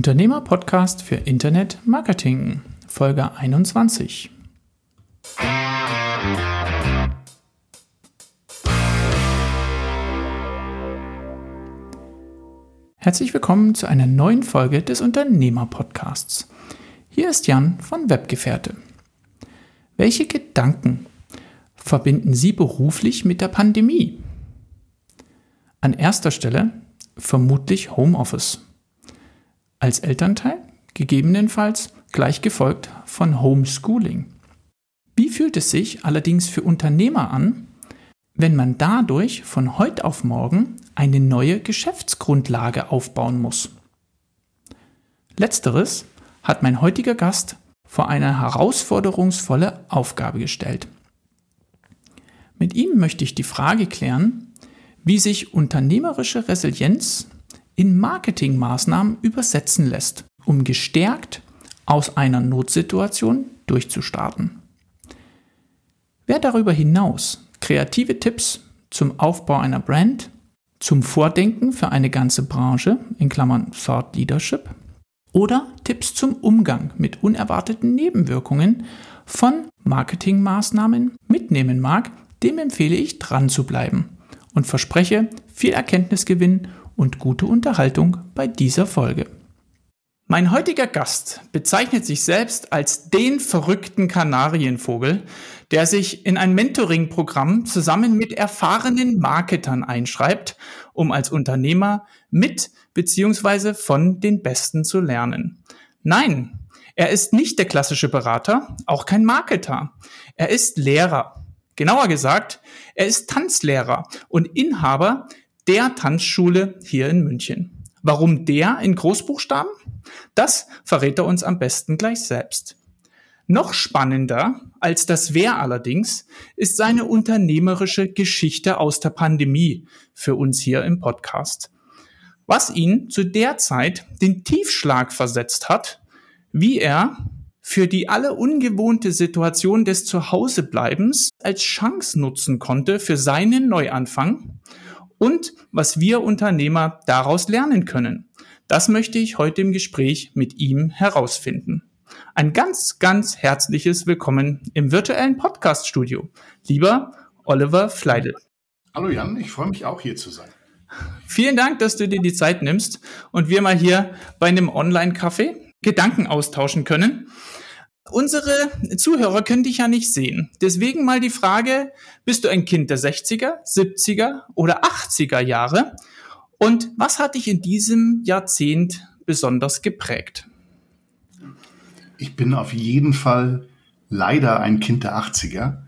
Unternehmer-Podcast für Internet Marketing, Folge 21. Herzlich willkommen zu einer neuen Folge des Unternehmer-Podcasts. Hier ist Jan von Webgefährte. Welche Gedanken verbinden Sie beruflich mit der Pandemie? An erster Stelle vermutlich Homeoffice. Als Elternteil gegebenenfalls gleich gefolgt von Homeschooling. Wie fühlt es sich allerdings für Unternehmer an, wenn man dadurch von heute auf morgen eine neue Geschäftsgrundlage aufbauen muss? Letzteres hat mein heutiger Gast vor eine herausforderungsvolle Aufgabe gestellt. Mit ihm möchte ich die Frage klären, wie sich unternehmerische Resilienz in Marketingmaßnahmen übersetzen lässt, um gestärkt aus einer Notsituation durchzustarten. Wer darüber hinaus kreative Tipps zum Aufbau einer Brand, zum Vordenken für eine ganze Branche, in Klammern Thought Leadership, oder Tipps zum Umgang mit unerwarteten Nebenwirkungen von Marketingmaßnahmen mitnehmen mag, dem empfehle ich dran zu bleiben und verspreche viel Erkenntnisgewinn und gute Unterhaltung bei dieser Folge. Mein heutiger Gast bezeichnet sich selbst als den verrückten Kanarienvogel, der sich in ein Mentoring-Programm zusammen mit erfahrenen Marketern einschreibt, um als Unternehmer mit bzw. von den Besten zu lernen. Nein, er ist nicht der klassische Berater, auch kein Marketer. Er ist Lehrer. Genauer gesagt, er ist Tanzlehrer und Inhaber der Tanzschule hier in München. Warum der in Großbuchstaben? Das verrät er uns am besten gleich selbst. Noch spannender als das Wer allerdings ist seine unternehmerische Geschichte aus der Pandemie für uns hier im Podcast. Was ihn zu der Zeit den Tiefschlag versetzt hat, wie er für die alle ungewohnte Situation des Zuhausebleibens als Chance nutzen konnte für seinen Neuanfang und was wir Unternehmer daraus lernen können. Das möchte ich heute im Gespräch mit ihm herausfinden. Ein ganz, ganz herzliches Willkommen im virtuellen Podcast-Studio. Lieber Oliver Fleidel. Hallo Jan, ich freue mich auch hier zu sein. Vielen Dank, dass du dir die Zeit nimmst und wir mal hier bei einem Online-Café Gedanken austauschen können. Unsere Zuhörer können dich ja nicht sehen. Deswegen mal die Frage, bist du ein Kind der 60er, 70er oder 80er Jahre? Und was hat dich in diesem Jahrzehnt besonders geprägt? Ich bin auf jeden Fall leider ein Kind der 80er.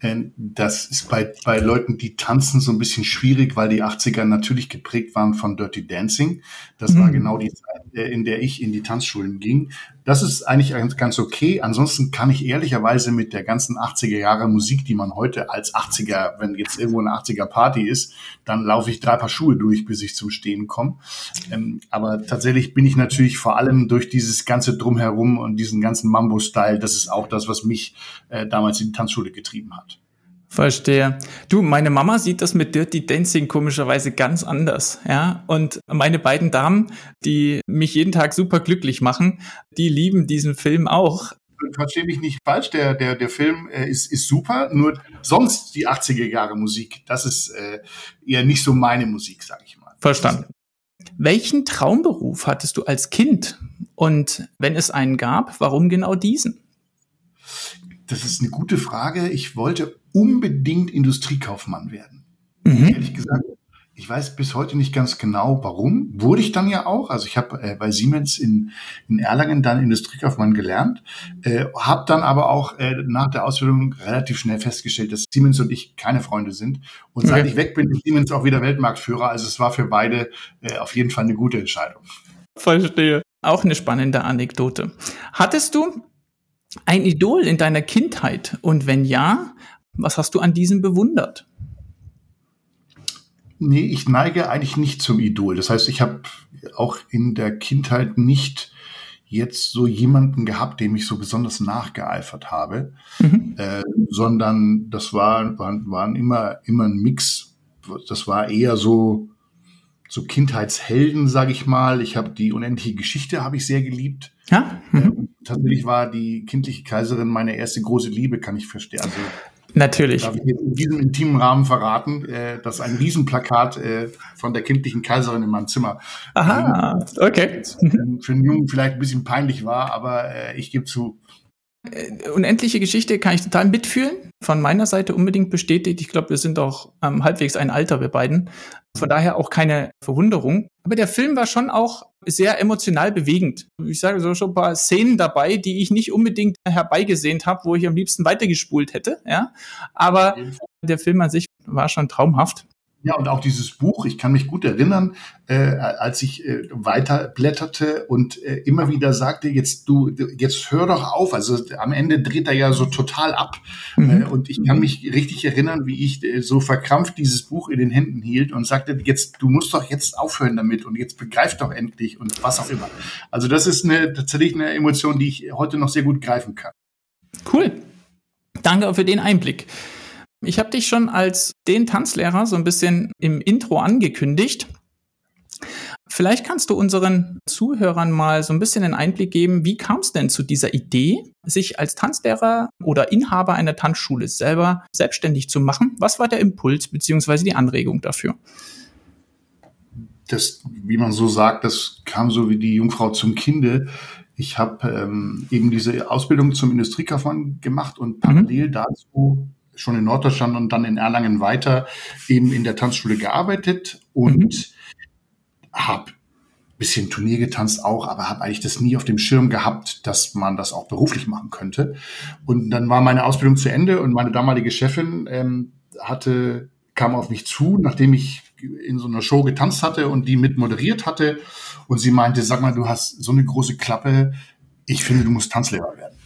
Äh, das ist bei, bei Leuten, die tanzen, so ein bisschen schwierig, weil die 80er natürlich geprägt waren von Dirty Dancing. Das mhm. war genau die Zeit, äh, in der ich in die Tanzschulen ging. Das ist eigentlich ganz okay. Ansonsten kann ich ehrlicherweise mit der ganzen 80er Jahre Musik, die man heute als 80er, wenn jetzt irgendwo eine 80er Party ist, dann laufe ich drei Paar Schuhe durch, bis ich zum Stehen komme. Ähm, aber tatsächlich bin ich natürlich vor allem durch dieses ganze Drumherum und diesen ganzen Mambo-Style, das ist auch das, was mich äh, damals in die Tanzschule getrieben hat. Verstehe. Du, meine Mama sieht das mit Dirty Dancing komischerweise ganz anders, ja. Und meine beiden Damen, die mich jeden Tag super glücklich machen, die lieben diesen Film auch. Verstehe mich nicht falsch, der, der, der Film äh, ist, ist super, nur sonst die 80er Jahre Musik, das ist äh, eher nicht so meine Musik, sag ich mal. Verstanden. Welchen Traumberuf hattest du als Kind? Und wenn es einen gab, warum genau diesen? Das ist eine gute Frage. Ich wollte unbedingt Industriekaufmann werden. Mhm. Ehrlich gesagt, ich weiß bis heute nicht ganz genau, warum. Wurde ich dann ja auch. Also ich habe äh, bei Siemens in, in Erlangen dann Industriekaufmann gelernt, äh, habe dann aber auch äh, nach der Ausbildung relativ schnell festgestellt, dass Siemens und ich keine Freunde sind. Und seit okay. ich weg bin, ist Siemens auch wieder Weltmarktführer. Also es war für beide äh, auf jeden Fall eine gute Entscheidung. Verstehe. Auch eine spannende Anekdote. Hattest du ein Idol in deiner Kindheit? Und wenn ja, was hast du an diesem bewundert? Nee, ich neige eigentlich nicht zum Idol. Das heißt, ich habe auch in der Kindheit nicht jetzt so jemanden gehabt, dem ich so besonders nachgeeifert habe, mhm. äh, sondern das war, waren, waren immer, immer ein Mix. Das war eher so, so Kindheitshelden, sage ich mal. Ich habe die unendliche Geschichte habe ich sehr geliebt. Ja. Mhm. Ähm, tatsächlich war die kindliche Kaiserin meine erste große Liebe, kann ich verstehen. Also, Natürlich. Darf ich jetzt in diesem intimen Rahmen verraten, äh, dass ein Riesenplakat äh, von der kindlichen Kaiserin in meinem Zimmer. Aha, okay. Für, einen Jungen vielleicht ein bisschen peinlich war, aber äh, ich gebe zu, äh, unendliche Geschichte kann ich total mitfühlen. Von meiner Seite unbedingt bestätigt. Ich glaube, wir sind auch ähm, halbwegs ein Alter, wir beiden. Von daher auch keine Verwunderung. Aber der Film war schon auch sehr emotional bewegend. Ich sage so schon ein paar Szenen dabei, die ich nicht unbedingt herbeigesehnt habe, wo ich am liebsten weitergespult hätte. Ja, aber der Film an sich war schon traumhaft. Ja, und auch dieses Buch, ich kann mich gut erinnern, äh, als ich äh, weiterblätterte und äh, immer wieder sagte, jetzt du, jetzt hör doch auf. Also am Ende dreht er ja so total ab. Mhm. Äh, und ich kann mich richtig erinnern, wie ich äh, so verkrampft dieses Buch in den Händen hielt und sagte, jetzt, du musst doch jetzt aufhören damit und jetzt begreif doch endlich und was auch immer. Also das ist eine, tatsächlich eine Emotion, die ich heute noch sehr gut greifen kann. Cool. Danke für den Einblick. Ich habe dich schon als den Tanzlehrer so ein bisschen im Intro angekündigt. Vielleicht kannst du unseren Zuhörern mal so ein bisschen einen Einblick geben, wie kam es denn zu dieser Idee, sich als Tanzlehrer oder Inhaber einer Tanzschule selber selbstständig zu machen? Was war der Impuls bzw. die Anregung dafür? Das, wie man so sagt, das kam so wie die Jungfrau zum Kinde. Ich habe ähm, eben diese Ausbildung zum Industriekaufmann gemacht und parallel mhm. dazu schon in Norddeutschland und dann in Erlangen weiter eben in der Tanzschule gearbeitet und mhm. habe bisschen Turnier getanzt auch, aber habe eigentlich das nie auf dem Schirm gehabt, dass man das auch beruflich machen könnte. Und dann war meine Ausbildung zu Ende und meine damalige Chefin ähm, hatte kam auf mich zu, nachdem ich in so einer Show getanzt hatte und die mit moderiert hatte und sie meinte, sag mal, du hast so eine große Klappe, ich finde, du musst Tanzlehrer werden.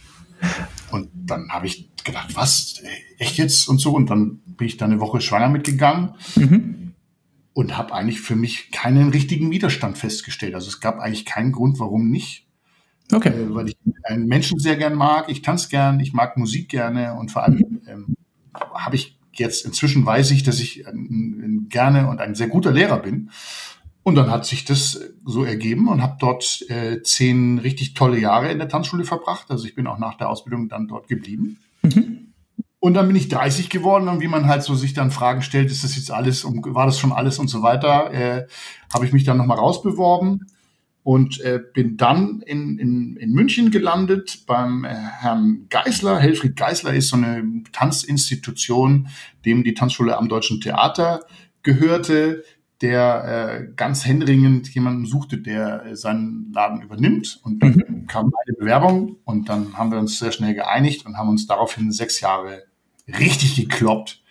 Und dann habe ich gedacht, was, echt jetzt und so. Und dann bin ich da eine Woche schwanger mitgegangen mhm. und habe eigentlich für mich keinen richtigen Widerstand festgestellt. Also es gab eigentlich keinen Grund, warum nicht. Okay. Äh, weil ich einen Menschen sehr gern mag, ich tanze gern, ich mag Musik gerne und vor allem ähm, habe ich jetzt inzwischen weiß ich, dass ich ein, ein gerne und ein sehr guter Lehrer bin. Und dann hat sich das so ergeben und habe dort äh, zehn richtig tolle Jahre in der Tanzschule verbracht. Also ich bin auch nach der Ausbildung dann dort geblieben. Mhm. Und dann bin ich 30 geworden und wie man halt so sich dann Fragen stellt, ist das jetzt alles, war das schon alles und so weiter, äh, habe ich mich dann nochmal rausbeworben und äh, bin dann in, in, in München gelandet beim äh, Herrn Geisler. Helfried Geisler ist so eine Tanzinstitution, dem die Tanzschule am Deutschen Theater gehörte der äh, ganz händeringend jemanden suchte, der äh, seinen Laden übernimmt. Und dann mhm. kam eine Bewerbung und dann haben wir uns sehr schnell geeinigt und haben uns daraufhin sechs Jahre richtig gekloppt.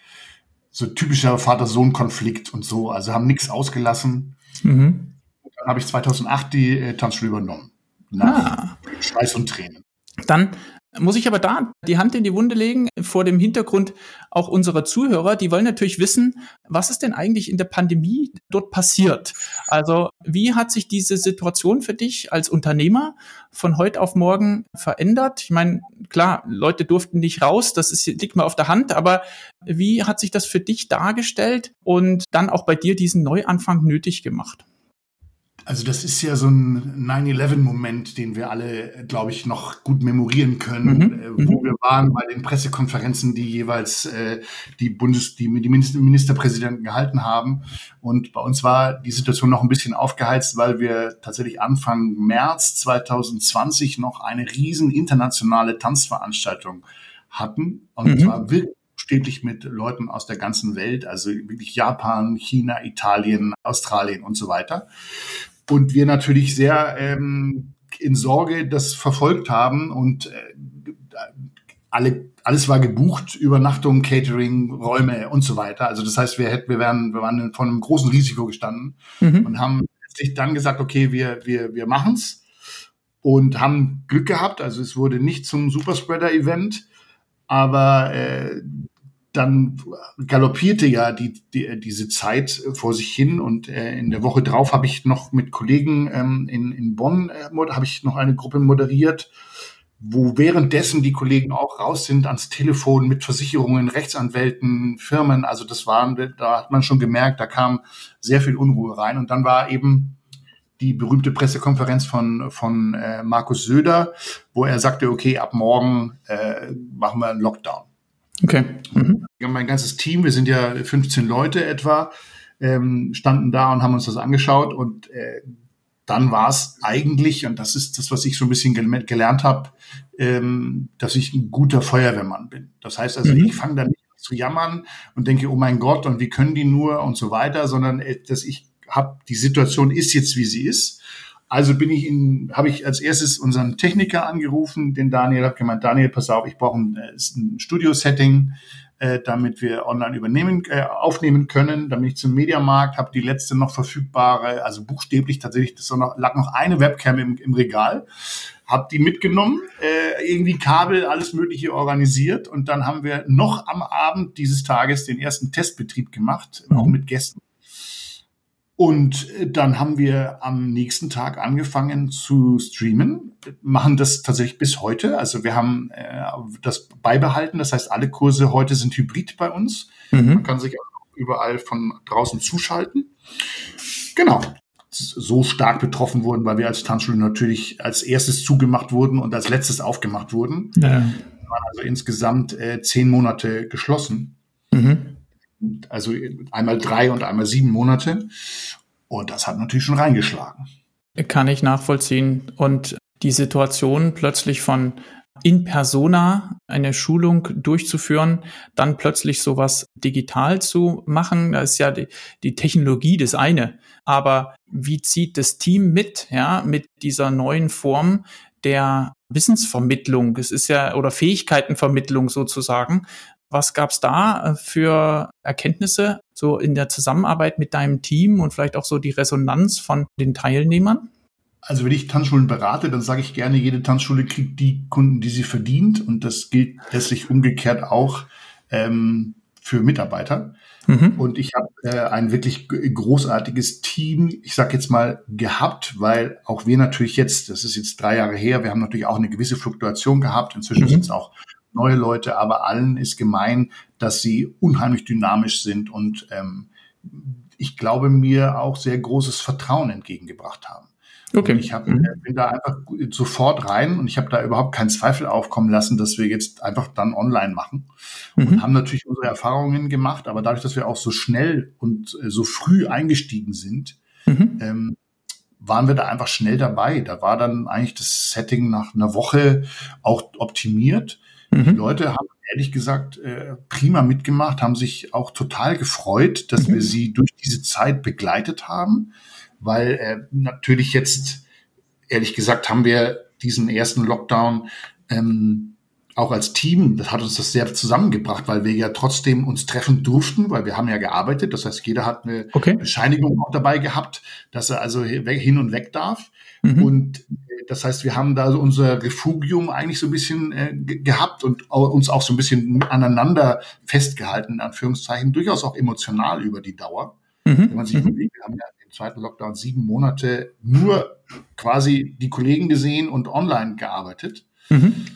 So typischer Vater-Sohn-Konflikt und so. Also haben nichts ausgelassen. Mhm. Dann habe ich 2008 die äh, Tanzschule übernommen. Nach ah. Schweiß und Tränen. Dann muss ich aber da die Hand in die Wunde legen, vor dem Hintergrund auch unserer Zuhörer, die wollen natürlich wissen, was ist denn eigentlich in der Pandemie dort passiert? Also wie hat sich diese Situation für dich als Unternehmer von heute auf morgen verändert? Ich meine, klar, Leute durften nicht raus, das ist, liegt mir auf der Hand, aber wie hat sich das für dich dargestellt und dann auch bei dir diesen Neuanfang nötig gemacht? Also das ist ja so ein 9-11-Moment, den wir alle, glaube ich, noch gut memorieren können, mhm. äh, wo mhm. wir waren bei den Pressekonferenzen, die jeweils äh, die Bundes-, die, die Ministerpräsidenten gehalten haben. Und bei uns war die Situation noch ein bisschen aufgeheizt, weil wir tatsächlich Anfang März 2020 noch eine riesen internationale Tanzveranstaltung hatten. Und mhm. zwar wirklich stetig mit Leuten aus der ganzen Welt, also wirklich Japan, China, Italien, Australien und so weiter und wir natürlich sehr ähm, in Sorge das verfolgt haben und äh, alle, alles war gebucht, Übernachtung, Catering, Räume und so weiter. Also das heißt, wir hätten, wir wären, wir waren vor einem großen Risiko gestanden mhm. und haben sich dann gesagt, okay, wir, wir, wir machen's und haben Glück gehabt. Also es wurde nicht zum Superspreader-Event, aber äh, dann galoppierte ja die, die, diese Zeit vor sich hin und äh, in der Woche drauf habe ich noch mit Kollegen ähm, in, in Bonn äh, habe ich noch eine Gruppe moderiert, wo währenddessen die Kollegen auch raus sind ans Telefon mit Versicherungen, Rechtsanwälten, Firmen. Also das waren, da hat man schon gemerkt, da kam sehr viel Unruhe rein. Und dann war eben die berühmte Pressekonferenz von, von äh, Markus Söder, wo er sagte, okay, ab morgen äh, machen wir einen Lockdown. Okay. Mhm. Mein ganzes Team, wir sind ja 15 Leute etwa, ähm, standen da und haben uns das angeschaut und äh, dann war es eigentlich, und das ist das, was ich so ein bisschen gelernt habe, ähm, dass ich ein guter Feuerwehrmann bin. Das heißt also, mhm. ich fange da nicht an zu jammern und denke, oh mein Gott, und wie können die nur und so weiter, sondern äh, dass ich habe, die Situation ist jetzt, wie sie ist. Also bin ich in, habe ich als erstes unseren Techniker angerufen, den Daniel, habe gemeint, Daniel, pass auf, ich brauche ein, äh, ein Studio-Setting äh, damit wir online übernehmen, äh, aufnehmen können. Dann bin ich zum Mediamarkt, habe die letzte noch verfügbare, also buchstäblich tatsächlich, das noch, lag noch eine Webcam im, im Regal, habe die mitgenommen, äh, irgendwie Kabel, alles Mögliche organisiert und dann haben wir noch am Abend dieses Tages den ersten Testbetrieb gemacht, mhm. auch mit Gästen. Und äh, dann haben wir am nächsten Tag angefangen zu streamen, machen das tatsächlich bis heute. Also wir haben äh, das beibehalten. Das heißt, alle Kurse heute sind hybrid bei uns. Mhm. Man kann sich auch überall von draußen zuschalten. Genau. So stark betroffen wurden, weil wir als Tanzschule natürlich als erstes zugemacht wurden und als letztes aufgemacht wurden. Ja. Wir waren also insgesamt äh, zehn Monate geschlossen. Mhm also einmal drei und einmal sieben Monate. Und das hat natürlich schon reingeschlagen. Kann ich nachvollziehen. Und die Situation plötzlich von in persona eine Schulung durchzuführen, dann plötzlich sowas digital zu machen, da ist ja die, die Technologie das eine. Aber wie zieht das Team mit, ja, mit dieser neuen Form der Wissensvermittlung? Es ist ja, oder Fähigkeitenvermittlung sozusagen. Was gab es da äh, für Erkenntnisse so in der Zusammenarbeit mit deinem Team und vielleicht auch so die Resonanz von den Teilnehmern? Also wenn ich Tanzschulen berate, dann sage ich gerne, jede Tanzschule kriegt die Kunden, die sie verdient. Und das gilt letztlich umgekehrt auch ähm, für Mitarbeiter. Mhm. Und ich habe äh, ein wirklich großartiges Team, ich sage jetzt mal, gehabt, weil auch wir natürlich jetzt, das ist jetzt drei Jahre her, wir haben natürlich auch eine gewisse Fluktuation gehabt. Inzwischen mhm. sind es auch neue Leute, aber allen ist gemein, dass sie unheimlich dynamisch sind und ähm, ich glaube mir auch sehr großes Vertrauen entgegengebracht haben. Okay. Und ich hab, mhm. Äh, bin da einfach sofort rein und ich habe da überhaupt keinen Zweifel aufkommen lassen, dass wir jetzt einfach dann online machen. Mhm. Und haben natürlich unsere Erfahrungen gemacht, aber dadurch, dass wir auch so schnell und äh, so früh eingestiegen sind, mhm. ähm, waren wir da einfach schnell dabei. Da war dann eigentlich das Setting nach einer Woche auch optimiert. Mhm. Die Leute haben ehrlich gesagt äh, prima mitgemacht, haben sich auch total gefreut, dass mhm. wir sie durch diese Zeit begleitet haben, weil äh, natürlich jetzt, ehrlich gesagt, haben wir diesen ersten Lockdown ähm, auch als Team, das hat uns das sehr zusammengebracht, weil wir ja trotzdem uns treffen durften, weil wir haben ja gearbeitet. Das heißt, jeder hat eine okay. Bescheinigung auch dabei gehabt, dass er also hin und weg darf. Mhm. Und äh, das heißt, wir haben da so unser Refugium eigentlich so ein bisschen äh, gehabt und uns auch so ein bisschen aneinander festgehalten, in Anführungszeichen, durchaus auch emotional über die Dauer. Mhm. Wenn man sich mhm. überlegt, wir haben ja im zweiten Lockdown sieben Monate nur quasi die Kollegen gesehen und online gearbeitet. Mhm.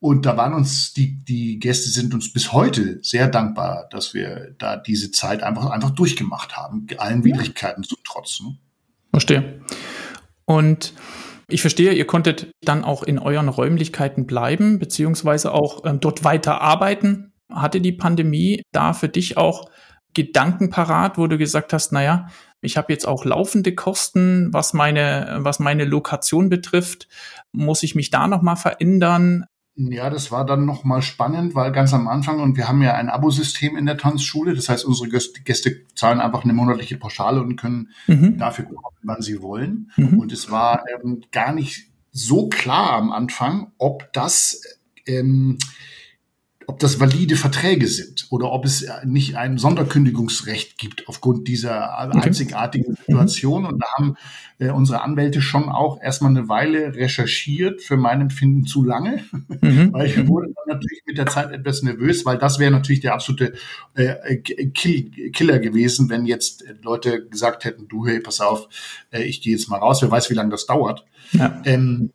Und da waren uns die, die Gäste sind uns bis heute sehr dankbar, dass wir da diese Zeit einfach, einfach durchgemacht haben, allen Widrigkeiten zu trotzen. Verstehe. Und ich verstehe, ihr konntet dann auch in euren Räumlichkeiten bleiben, beziehungsweise auch ähm, dort weiter arbeiten. Hatte die Pandemie da für dich auch Gedanken parat, wo du gesagt hast, naja, ich habe jetzt auch laufende Kosten, was meine, was meine Lokation betrifft. Muss ich mich da nochmal verändern? Ja, das war dann nochmal spannend, weil ganz am Anfang, und wir haben ja ein Abosystem in der Tanzschule, das heißt, unsere Gäste zahlen einfach eine monatliche Pauschale und können mhm. dafür kommen, wann sie wollen. Mhm. Und es war ähm, gar nicht so klar am Anfang, ob das ähm, ob das valide Verträge sind oder ob es nicht ein Sonderkündigungsrecht gibt aufgrund dieser einzigartigen mhm. Situation. Und da haben äh, unsere Anwälte schon auch erstmal eine Weile recherchiert, für mein Empfinden zu lange, mhm. weil ich wurde dann natürlich mit der Zeit etwas nervös, weil das wäre natürlich der absolute äh, Kill, Killer gewesen, wenn jetzt Leute gesagt hätten, du, hey, pass auf, äh, ich gehe jetzt mal raus, wer weiß, wie lange das dauert. Ja. Ähm,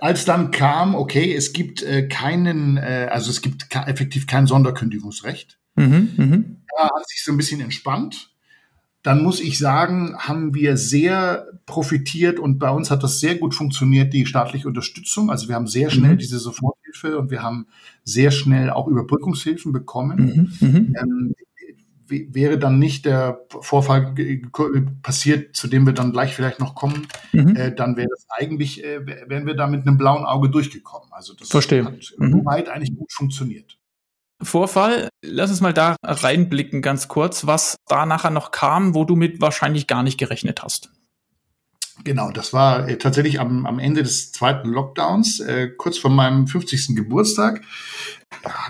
als dann kam, okay, es gibt äh, keinen, äh, also es gibt effektiv kein Sonderkündigungsrecht. Mhm, mh. Da hat sich so ein bisschen entspannt. Dann muss ich sagen, haben wir sehr profitiert und bei uns hat das sehr gut funktioniert, die staatliche Unterstützung. Also wir haben sehr schnell mhm. diese Soforthilfe und wir haben sehr schnell auch Überbrückungshilfen bekommen. Mhm, mhm. ähm, wäre dann nicht der Vorfall passiert, zu dem wir dann gleich vielleicht noch kommen, mhm. äh, dann wäre das eigentlich, äh, wären wir da mit einem blauen Auge durchgekommen. Also das Verstehe. hat mhm. weit eigentlich gut funktioniert. Vorfall, lass uns mal da reinblicken ganz kurz, was da nachher noch kam, wo du mit wahrscheinlich gar nicht gerechnet hast. Genau, das war äh, tatsächlich am, am Ende des zweiten Lockdowns, äh, kurz vor meinem 50. Geburtstag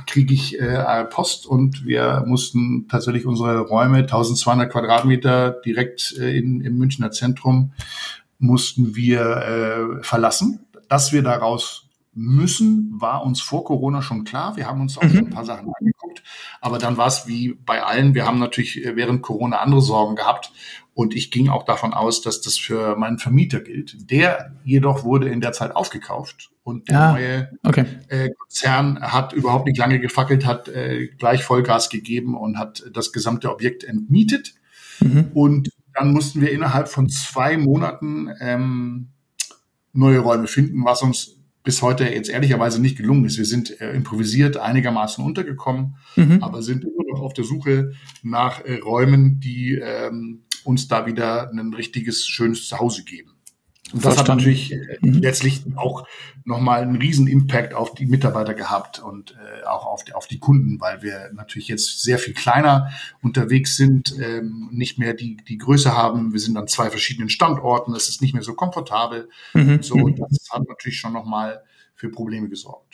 kriege ich äh, Post und wir mussten tatsächlich unsere Räume, 1200 Quadratmeter direkt äh, in, im Münchner Zentrum, mussten wir äh, verlassen. Dass wir daraus müssen, war uns vor Corona schon klar. Wir haben uns auch mhm. ein paar Sachen angeguckt, aber dann war es wie bei allen. Wir haben natürlich äh, während Corona andere Sorgen gehabt und ich ging auch davon aus, dass das für meinen Vermieter gilt. Der jedoch wurde in der Zeit aufgekauft und der ah, neue okay. äh, Konzern hat überhaupt nicht lange gefackelt, hat äh, gleich Vollgas gegeben und hat das gesamte Objekt entmietet. Mhm. Und dann mussten wir innerhalb von zwei Monaten ähm, neue Räume finden, was uns bis heute jetzt ehrlicherweise nicht gelungen ist. Wir sind äh, improvisiert einigermaßen untergekommen, mhm. aber sind immer noch auf der Suche nach äh, Räumen, die ähm, uns da wieder ein richtiges, schönes Zuhause geben. Und das Verstanden. hat natürlich äh, mhm. letztlich auch nochmal einen riesen Impact auf die Mitarbeiter gehabt und äh, auch auf die, auf die Kunden, weil wir natürlich jetzt sehr viel kleiner unterwegs sind, ähm, nicht mehr die, die Größe haben. Wir sind an zwei verschiedenen Standorten, es ist nicht mehr so komfortabel. Mhm. So, und das hat natürlich schon nochmal für Probleme gesorgt.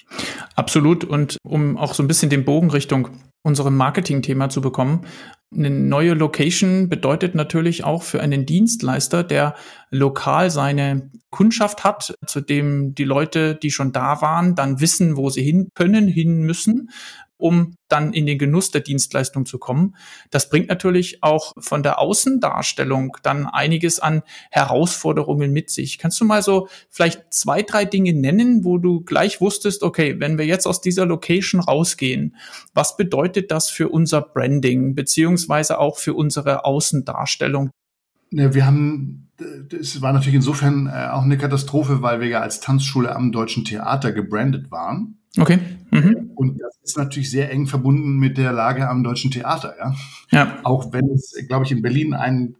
Absolut. Und um auch so ein bisschen den Bogen Richtung unserem Marketing-Thema zu bekommen. Eine neue Location bedeutet natürlich auch für einen Dienstleister, der lokal seine Kundschaft hat, zu dem die Leute, die schon da waren, dann wissen, wo sie hin können, hin müssen um dann in den Genuss der Dienstleistung zu kommen. Das bringt natürlich auch von der Außendarstellung dann einiges an Herausforderungen mit sich. Kannst du mal so vielleicht zwei, drei Dinge nennen, wo du gleich wusstest, okay, wenn wir jetzt aus dieser Location rausgehen, was bedeutet das für unser Branding beziehungsweise auch für unsere Außendarstellung? Wir haben, es war natürlich insofern äh, auch eine Katastrophe, weil wir ja als Tanzschule am Deutschen Theater gebrandet waren. Okay. Mhm. Und das ist natürlich sehr eng verbunden mit der Lage am Deutschen Theater. Ja. ja. Auch wenn es, glaube ich, in Berlin ein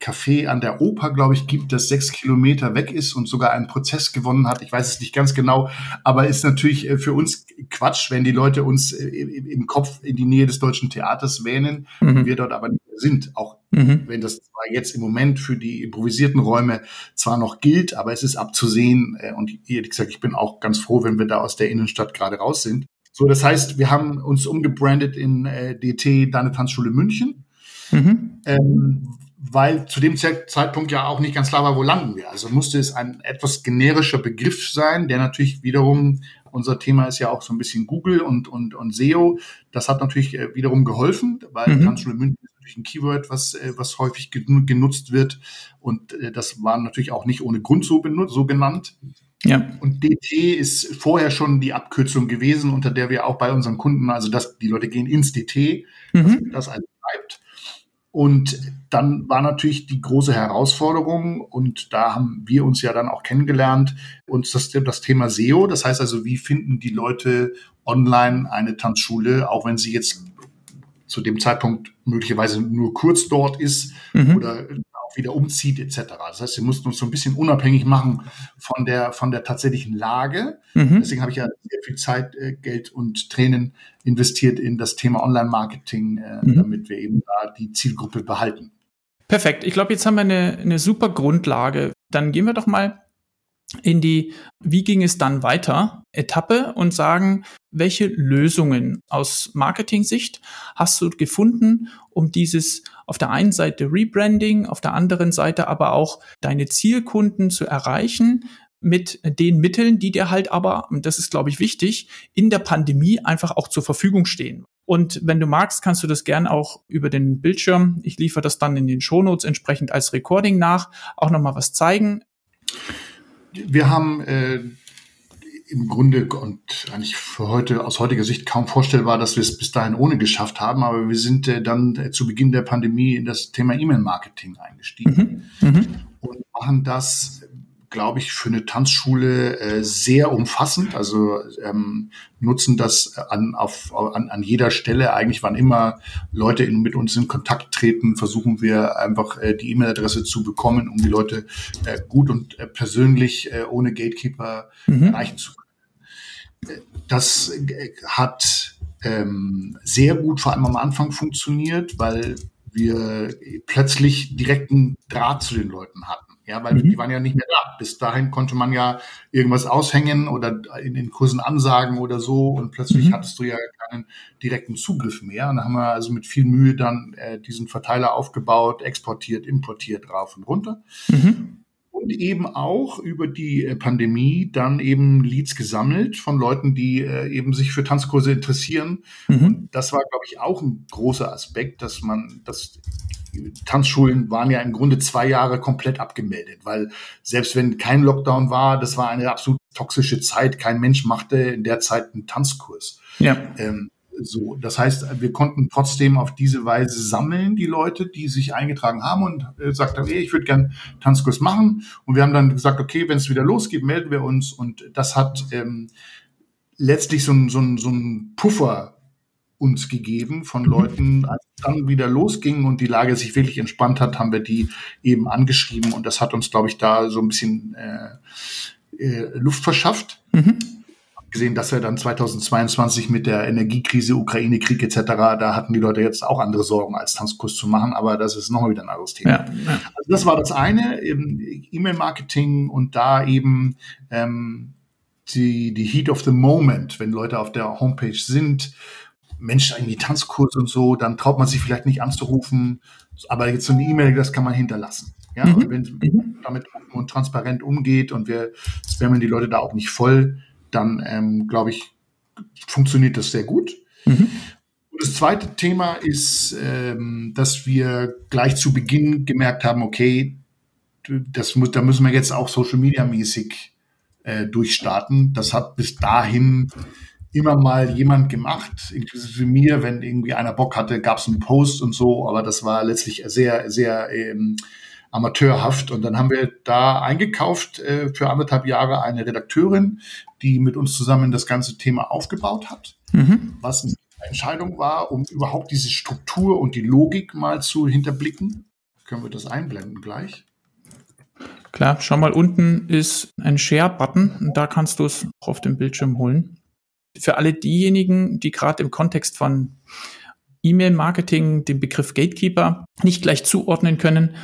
Café an der Oper, glaube ich, gibt, das sechs Kilometer weg ist und sogar einen Prozess gewonnen hat. Ich weiß es nicht ganz genau, aber ist natürlich äh, für uns Quatsch, wenn die Leute uns äh, im Kopf in die Nähe des Deutschen Theaters wähnen, mhm. wir dort aber nicht mehr sind. Auch mhm. wenn das zwar jetzt im Moment für die improvisierten Räume zwar noch gilt, aber es ist abzusehen. Äh, und ehrlich gesagt, ich bin auch ganz froh, wenn wir da aus der Innenstadt gerade raus sind. So, das heißt, wir haben uns umgebrandet in äh, DT Deine Tanzschule München. Mhm. Ähm, weil zu dem Zeitpunkt ja auch nicht ganz klar war, wo landen wir. Also musste es ein etwas generischer Begriff sein, der natürlich wiederum, unser Thema ist ja auch so ein bisschen Google und, und, und SEO. Das hat natürlich äh, wiederum geholfen, weil mhm. Tanzschule München ist natürlich ein Keyword, was, äh, was häufig genutzt wird. Und äh, das war natürlich auch nicht ohne Grund so, so genannt. Ja. Und DT ist vorher schon die Abkürzung gewesen, unter der wir auch bei unseren Kunden, also dass die Leute gehen ins DT, mhm. das, das also bleibt. Und dann war natürlich die große Herausforderung, und da haben wir uns ja dann auch kennengelernt, uns das, das Thema SEO. Das heißt also, wie finden die Leute online eine Tanzschule, auch wenn sie jetzt zu dem Zeitpunkt möglicherweise nur kurz dort ist mhm. oder wieder umzieht etc. Das heißt, wir mussten uns so ein bisschen unabhängig machen von der von der tatsächlichen Lage. Mhm. Deswegen habe ich ja sehr viel Zeit, äh, Geld und Tränen investiert in das Thema Online-Marketing, äh, mhm. damit wir eben da die Zielgruppe behalten. Perfekt. Ich glaube, jetzt haben wir eine, eine super Grundlage. Dann gehen wir doch mal in die, wie ging es dann weiter, Etappe und sagen, welche Lösungen aus Marketing-Sicht hast du gefunden, um dieses auf der einen Seite Rebranding, auf der anderen Seite aber auch deine Zielkunden zu erreichen mit den Mitteln, die dir halt aber, und das ist glaube ich wichtig, in der Pandemie einfach auch zur Verfügung stehen. Und wenn du magst, kannst du das gern auch über den Bildschirm, ich liefere das dann in den Shownotes entsprechend als Recording nach, auch nochmal was zeigen. wir haben äh, im Grunde und eigentlich für heute aus heutiger Sicht kaum vorstellbar, dass wir es bis dahin ohne geschafft haben, aber wir sind äh, dann äh, zu Beginn der Pandemie in das Thema E-Mail-Marketing eingestiegen mhm. Mhm. und machen das glaube ich, für eine Tanzschule äh, sehr umfassend. Also ähm, nutzen das an, auf, an, an jeder Stelle. Eigentlich, wann immer Leute in, mit uns in Kontakt treten, versuchen wir einfach äh, die E-Mail-Adresse zu bekommen, um die Leute äh, gut und äh, persönlich äh, ohne Gatekeeper mhm. erreichen zu können. Äh, das äh, hat ähm, sehr gut vor allem am Anfang funktioniert, weil wir plötzlich direkten Draht zu den Leuten hatten. Ja, weil mhm. die waren ja nicht mehr da. Bis dahin konnte man ja irgendwas aushängen oder in den Kursen ansagen oder so und plötzlich mhm. hattest du ja keinen direkten Zugriff mehr. Und da haben wir also mit viel Mühe dann äh, diesen Verteiler aufgebaut, exportiert, importiert, rauf und runter. Mhm. Und eben auch über die äh, Pandemie dann eben Leads gesammelt von Leuten, die äh, eben sich für Tanzkurse interessieren. Mhm. Und das war, glaube ich, auch ein großer Aspekt, dass man, dass Tanzschulen waren ja im Grunde zwei Jahre komplett abgemeldet, weil selbst wenn kein Lockdown war, das war eine absolut toxische Zeit. Kein Mensch machte in der Zeit einen Tanzkurs. Ja. Ähm, so, das heißt, wir konnten trotzdem auf diese Weise sammeln, die Leute, die sich eingetragen haben und äh, sagt haben, hey, ich würde gern Tanzkurs machen. Und wir haben dann gesagt, okay, wenn es wieder losgeht, melden wir uns. Und das hat ähm, letztlich so ein, so ein, so ein Puffer uns gegeben von mhm. Leuten, als es dann wieder losging und die Lage sich wirklich entspannt hat, haben wir die eben angeschrieben und das hat uns, glaube ich, da so ein bisschen äh, äh, Luft verschafft. Mhm. Gesehen, dass wir dann 2022 mit der Energiekrise, Ukraine-Krieg etc., da hatten die Leute jetzt auch andere Sorgen, als Tanzkurs zu machen, aber das ist nochmal wieder ein anderes Thema. Ja. Also das war das eine, E-Mail-Marketing und da eben ähm, die, die Heat of the Moment, wenn Leute auf der Homepage sind, Mensch, irgendwie Tanzkurs und so, dann traut man sich vielleicht nicht anzurufen, aber jetzt so eine E-Mail, das kann man hinterlassen. Ja, mhm. und wenn mhm. damit offen und transparent umgeht und wir spammen die Leute da auch nicht voll, dann ähm, glaube ich, funktioniert das sehr gut. Mhm. Das zweite Thema ist, ähm, dass wir gleich zu Beginn gemerkt haben, okay, das muss, da müssen wir jetzt auch Social Media mäßig äh, durchstarten. Das hat bis dahin immer mal jemand gemacht, inklusive mir, wenn irgendwie einer Bock hatte, gab es einen Post und so, aber das war letztlich sehr, sehr ähm, amateurhaft. Und dann haben wir da eingekauft äh, für anderthalb Jahre eine Redakteurin, die mit uns zusammen das ganze Thema aufgebaut hat, mhm. was eine Entscheidung war, um überhaupt diese Struktur und die Logik mal zu hinterblicken. Können wir das einblenden gleich? Klar, schau mal, unten ist ein Share-Button und da kannst du es auf dem Bildschirm holen für alle diejenigen, die gerade im Kontext von E-Mail-Marketing den Begriff Gatekeeper nicht gleich zuordnen können,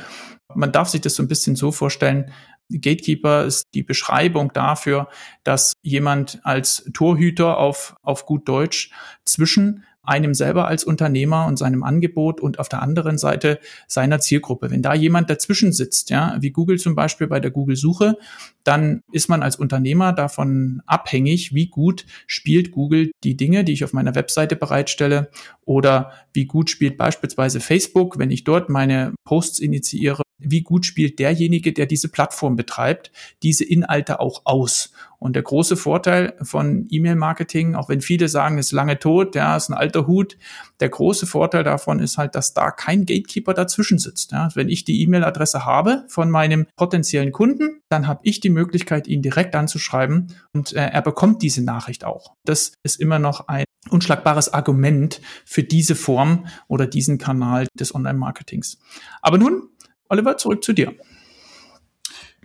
man darf sich das so ein bisschen so vorstellen, Gatekeeper ist die Beschreibung dafür, dass jemand als Torhüter auf, auf gut Deutsch zwischen einem selber als Unternehmer und seinem Angebot und auf der anderen Seite seiner Zielgruppe. Wenn da jemand dazwischen sitzt, ja, wie Google zum Beispiel bei der Google-Suche, dann ist man als Unternehmer davon abhängig, wie gut spielt Google die Dinge, die ich auf meiner Webseite bereitstelle oder wie gut spielt beispielsweise Facebook, wenn ich dort meine Posts initiiere wie gut spielt derjenige, der diese Plattform betreibt, diese Inhalte auch aus. Und der große Vorteil von E-Mail-Marketing, auch wenn viele sagen, ist lange tot, ja, ist ein alter Hut, der große Vorteil davon ist halt, dass da kein Gatekeeper dazwischen sitzt. Ja. Wenn ich die E-Mail-Adresse habe von meinem potenziellen Kunden, dann habe ich die Möglichkeit, ihn direkt anzuschreiben und äh, er bekommt diese Nachricht auch. Das ist immer noch ein unschlagbares Argument für diese Form oder diesen Kanal des Online-Marketings. Aber nun Oliver, zurück zu dir.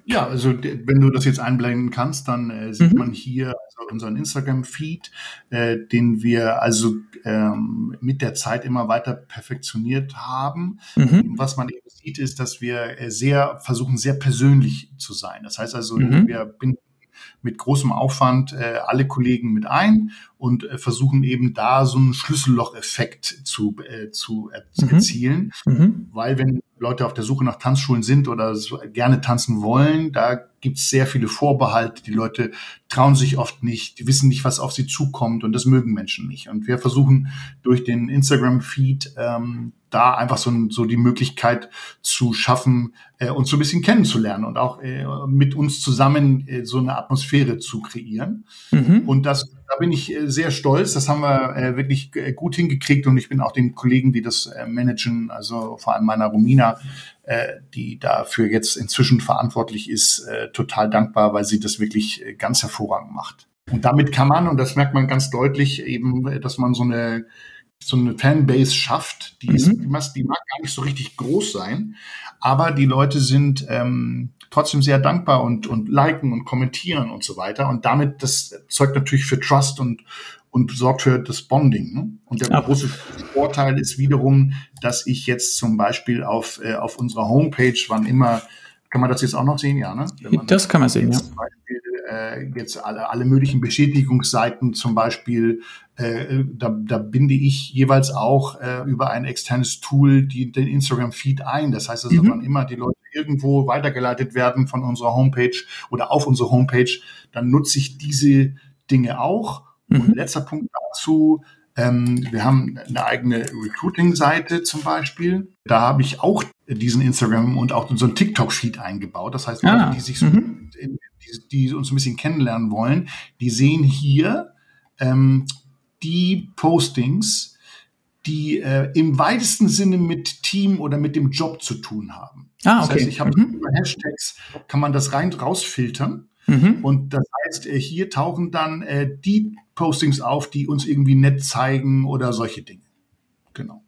Ja, also wenn du das jetzt einblenden kannst, dann äh, sieht mhm. man hier also unseren Instagram-Feed, äh, den wir also ähm, mit der Zeit immer weiter perfektioniert haben. Mhm. Was man eben sieht, ist, dass wir äh, sehr versuchen, sehr persönlich zu sein. Das heißt also, mhm. wir binden mit großem Aufwand äh, alle Kollegen mit ein und äh, versuchen eben da so einen Schlüssellocheffekt zu, äh, zu er mhm. erzielen. Mhm. Weil wenn Leute auf der Suche nach Tanzschulen sind oder gerne tanzen wollen, da gibt es sehr viele Vorbehalte. Die Leute trauen sich oft nicht, die wissen nicht, was auf sie zukommt und das mögen Menschen nicht. Und wir versuchen durch den Instagram-Feed ähm, da einfach so, so die Möglichkeit zu schaffen, äh, uns so ein bisschen kennenzulernen und auch äh, mit uns zusammen äh, so eine Atmosphäre zu kreieren. Mhm. Und das, da bin ich äh, sehr stolz. Das haben wir äh, wirklich äh, gut hingekriegt und ich bin auch den Kollegen, die das managen, also vor allem meiner Romina, die dafür jetzt inzwischen verantwortlich ist, total dankbar, weil sie das wirklich ganz hervorragend macht. Und damit kann man, und das merkt man ganz deutlich, eben, dass man so eine so eine Fanbase schafft, die, ist, mhm. die mag gar nicht so richtig groß sein, aber die Leute sind ähm, trotzdem sehr dankbar und, und liken und kommentieren und so weiter. Und damit, das zeugt natürlich für Trust und, und sorgt für das Bonding. Ne? Und der ja. große Vorteil ist wiederum, dass ich jetzt zum Beispiel auf, äh, auf unserer Homepage, wann immer, kann man das jetzt auch noch sehen, ja, ne? das kann man sehen, ja. Beispiel, äh, jetzt alle, alle möglichen Bestätigungsseiten zum Beispiel, äh, da, da binde ich jeweils auch äh, über ein externes Tool die, den Instagram-Feed ein. Das heißt, also, mhm. wann immer die Leute irgendwo weitergeleitet werden von unserer Homepage oder auf unsere Homepage, dann nutze ich diese Dinge auch. Mhm. Und letzter Punkt dazu, wir haben eine eigene Recruiting-Seite zum Beispiel. Da habe ich auch diesen Instagram und auch so einen TikTok-Feed eingebaut. Das heißt, Leute, ah, die sich so mhm. die, die uns ein bisschen kennenlernen wollen, die sehen hier ähm, die Postings, die äh, im weitesten Sinne mit Team oder mit dem Job zu tun haben. Ah, okay. Das heißt, ich habe mhm. über Hashtags kann man das rein rausfiltern. Mhm. Und das heißt, äh, hier tauchen dann äh, die Postings auf, die uns irgendwie nett zeigen oder solche Dinge. Genau.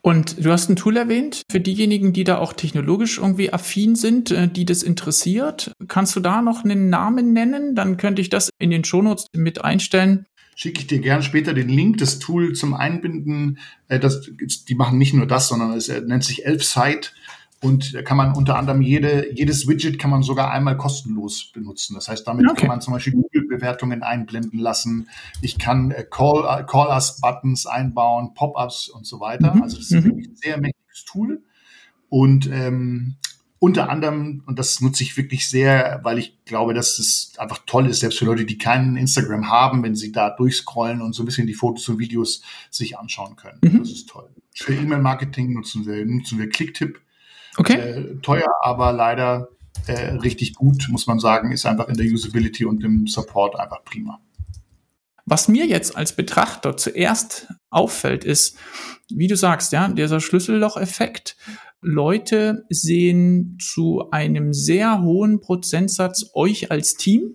Und du hast ein Tool erwähnt, für diejenigen, die da auch technologisch irgendwie affin sind, äh, die das interessiert. Kannst du da noch einen Namen nennen? Dann könnte ich das in den Shownotes mit einstellen. Schicke ich dir gern später den Link, das Tool zum Einbinden. Das, die machen nicht nur das, sondern es nennt sich Elfsite. Und da kann man unter anderem jede, jedes Widget kann man sogar einmal kostenlos benutzen. Das heißt, damit okay. kann man zum Beispiel Google-Bewertungen einblenden lassen. Ich kann äh, Call, äh, Call Buttons einbauen, Pop-ups und so weiter. Mhm. Also das ist mhm. wirklich ein sehr mächtiges Tool. Und ähm, unter anderem, und das nutze ich wirklich sehr, weil ich glaube, dass es einfach toll ist, selbst für Leute, die keinen Instagram haben, wenn sie da durchscrollen und so ein bisschen die Fotos und Videos sich anschauen können. Mhm. Das ist toll. Für E-Mail-Marketing nutzen wir, nutzen wir Clicktip Okay. Äh, teuer, aber leider äh, richtig gut, muss man sagen, ist einfach in der Usability und im Support einfach prima. Was mir jetzt als Betrachter zuerst auffällt, ist, wie du sagst, ja, dieser Schlüsselloch-Effekt. Leute sehen zu einem sehr hohen Prozentsatz euch als Team.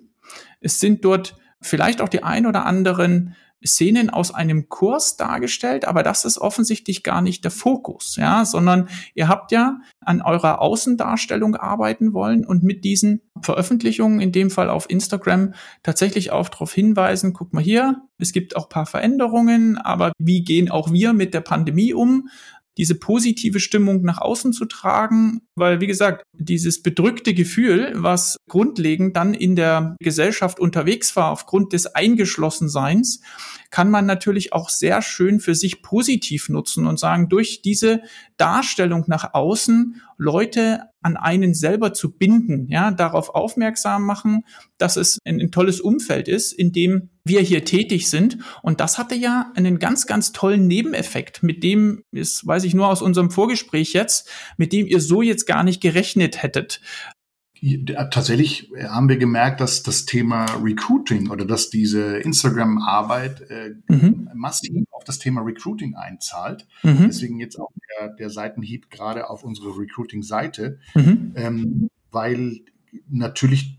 Es sind dort vielleicht auch die ein oder anderen Szenen aus einem Kurs dargestellt, aber das ist offensichtlich gar nicht der Fokus, ja, sondern ihr habt ja an eurer Außendarstellung arbeiten wollen und mit diesen Veröffentlichungen, in dem Fall auf Instagram, tatsächlich auch darauf hinweisen, guck mal hier, es gibt auch paar Veränderungen, aber wie gehen auch wir mit der Pandemie um? Diese positive Stimmung nach außen zu tragen, weil, wie gesagt, dieses bedrückte Gefühl, was grundlegend dann in der Gesellschaft unterwegs war aufgrund des Eingeschlossenseins, kann man natürlich auch sehr schön für sich positiv nutzen und sagen, durch diese Darstellung nach außen Leute an einen selber zu binden, ja, darauf aufmerksam machen, dass es ein, ein tolles Umfeld ist, in dem wir hier tätig sind. Und das hatte ja einen ganz, ganz tollen Nebeneffekt, mit dem ist, weiß ich nur aus unserem Vorgespräch jetzt, mit dem ihr so jetzt gar nicht gerechnet hättet. Tatsächlich haben wir gemerkt, dass das Thema Recruiting oder dass diese Instagram-Arbeit äh, mhm. massiv auf das Thema Recruiting einzahlt. Mhm. Deswegen jetzt auch der, der Seitenhieb gerade auf unsere Recruiting-Seite, mhm. ähm, weil natürlich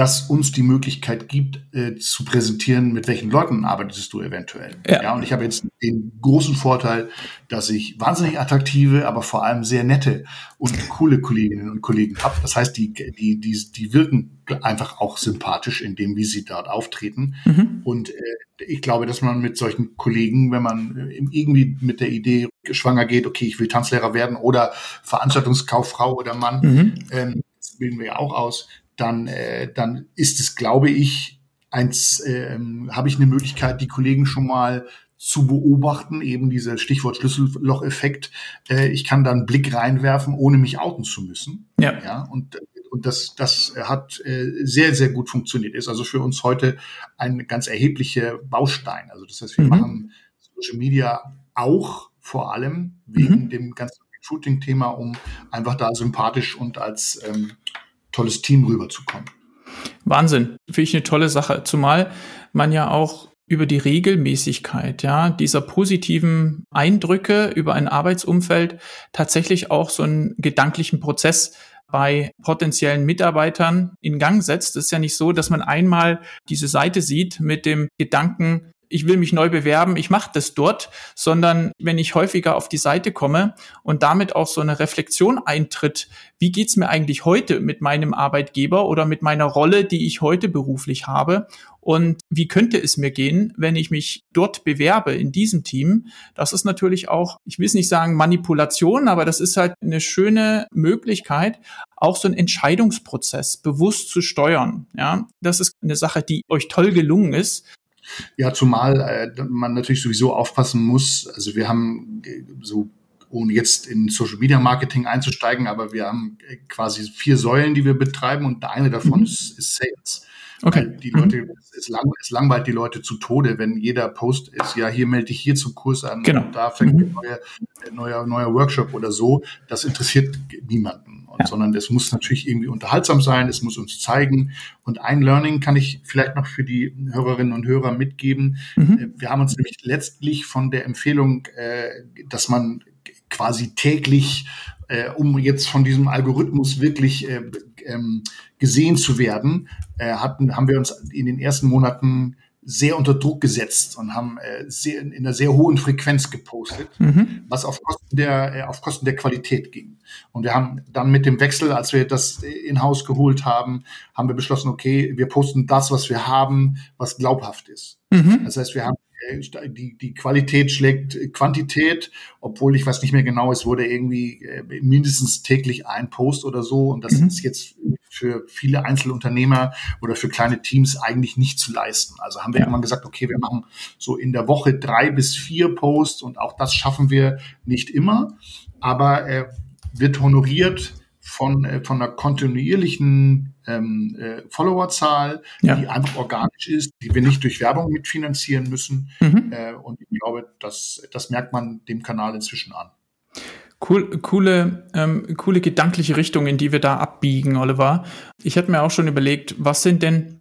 das uns die Möglichkeit gibt, äh, zu präsentieren, mit welchen Leuten arbeitest du eventuell. Ja. ja, und ich habe jetzt den großen Vorteil, dass ich wahnsinnig attraktive, aber vor allem sehr nette und coole Kolleginnen und Kollegen habe. Das heißt, die, die, die, die wirken einfach auch sympathisch in dem, wie sie dort auftreten. Mhm. Und äh, ich glaube, dass man mit solchen Kollegen, wenn man äh, irgendwie mit der Idee schwanger geht, okay, ich will Tanzlehrer werden oder Veranstaltungskauffrau oder Mann, mhm. ähm, das bilden wir ja auch aus, dann, äh, dann ist es, glaube ich, eins, ähm, habe ich eine Möglichkeit, die Kollegen schon mal zu beobachten, eben dieser Stichwort Schlüssellocheffekt. Äh, ich kann dann einen Blick reinwerfen, ohne mich outen zu müssen. Ja. ja und und das, das hat äh, sehr, sehr gut funktioniert. Ist also für uns heute ein ganz erheblicher Baustein. Also das heißt, wir mhm. machen Social Media auch vor allem wegen mhm. dem ganzen Recruiting-Thema, um einfach da sympathisch und als ähm, tolles Team rüberzukommen. Wahnsinn, finde ich eine tolle Sache. Zumal man ja auch über die Regelmäßigkeit, ja, dieser positiven Eindrücke über ein Arbeitsumfeld tatsächlich auch so einen gedanklichen Prozess bei potenziellen Mitarbeitern in Gang setzt. Es ist ja nicht so, dass man einmal diese Seite sieht mit dem Gedanken, ich will mich neu bewerben, ich mache das dort, sondern wenn ich häufiger auf die Seite komme und damit auch so eine Reflexion eintritt, wie geht's mir eigentlich heute mit meinem Arbeitgeber oder mit meiner Rolle, die ich heute beruflich habe und wie könnte es mir gehen, wenn ich mich dort bewerbe in diesem Team? Das ist natürlich auch, ich will es nicht sagen Manipulation, aber das ist halt eine schöne Möglichkeit, auch so einen Entscheidungsprozess bewusst zu steuern. Ja, das ist eine Sache, die euch toll gelungen ist. Ja, zumal äh, man natürlich sowieso aufpassen muss. Also wir haben äh, so ohne jetzt in Social Media Marketing einzusteigen, aber wir haben äh, quasi vier Säulen, die wir betreiben und eine davon mhm. ist, ist Sales. Okay. Weil die Leute, mhm. es, lang, es langweilt die Leute zu Tode, wenn jeder Post ist, ja, hier melde ich hier zum Kurs an, genau. da fängt mhm. ein neuer, neuer, neuer Workshop oder so. Das interessiert niemanden. Und, ja. Sondern es muss natürlich irgendwie unterhaltsam sein, es muss uns zeigen. Und ein Learning kann ich vielleicht noch für die Hörerinnen und Hörer mitgeben. Mhm. Äh, wir haben uns nämlich letztlich von der Empfehlung, äh, dass man quasi täglich äh, um jetzt von diesem Algorithmus wirklich äh, ähm, gesehen zu werden, äh, hatten, haben wir uns in den ersten Monaten sehr unter Druck gesetzt und haben äh, sehr, in einer sehr hohen Frequenz gepostet, mhm. was auf Kosten der äh, auf Kosten der Qualität ging. Und wir haben dann mit dem Wechsel, als wir das in Haus geholt haben, haben wir beschlossen, okay, wir posten das, was wir haben, was glaubhaft ist. Mhm. Das heißt, wir haben äh, die, die Qualität schlägt Quantität, obwohl ich weiß nicht mehr genau, es wurde irgendwie äh, mindestens täglich ein Post oder so. Und das mhm. ist jetzt für viele Einzelunternehmer oder für kleine Teams eigentlich nicht zu leisten. Also haben wir ja. immer gesagt, okay, wir machen so in der Woche drei bis vier Posts und auch das schaffen wir nicht immer. Aber äh, wird honoriert von, äh, von einer kontinuierlichen ähm, äh, Followerzahl, ja. die einfach organisch ist, die wir nicht durch Werbung mitfinanzieren müssen. Mhm. Äh, und ich glaube, das, das merkt man dem Kanal inzwischen an. Cool, coole, ähm, coole gedankliche Richtung, in die wir da abbiegen, Oliver. Ich hätte mir auch schon überlegt, was sind denn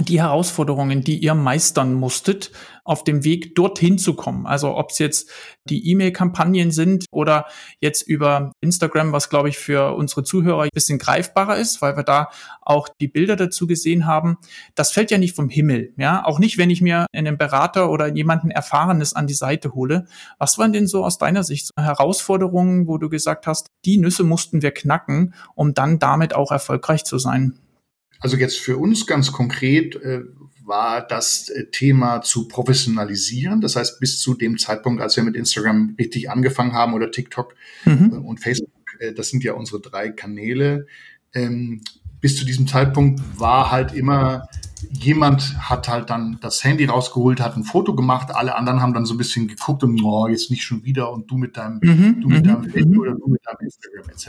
die Herausforderungen, die ihr meistern musstet, auf dem Weg dorthin zu kommen. Also ob es jetzt die E-Mail-Kampagnen sind oder jetzt über Instagram, was glaube ich für unsere Zuhörer ein bisschen greifbarer ist, weil wir da auch die Bilder dazu gesehen haben. Das fällt ja nicht vom Himmel, ja. Auch nicht, wenn ich mir einen Berater oder jemanden Erfahrenes an die Seite hole. Was waren denn so aus deiner Sicht Herausforderungen, wo du gesagt hast, die Nüsse mussten wir knacken, um dann damit auch erfolgreich zu sein? Also jetzt für uns ganz konkret äh, war das äh, Thema zu professionalisieren. Das heißt, bis zu dem Zeitpunkt, als wir mit Instagram richtig angefangen haben oder TikTok mhm. Äh, und Facebook, äh, das sind ja unsere drei Kanäle. Ähm, bis zu diesem Zeitpunkt war halt immer jemand hat halt dann das Handy rausgeholt, hat ein Foto gemacht, alle anderen haben dann so ein bisschen geguckt und oh, jetzt nicht schon wieder und du mit deinem, mhm, du mit mhm, deinem Facebook mhm. oder du mit deinem Instagram etc.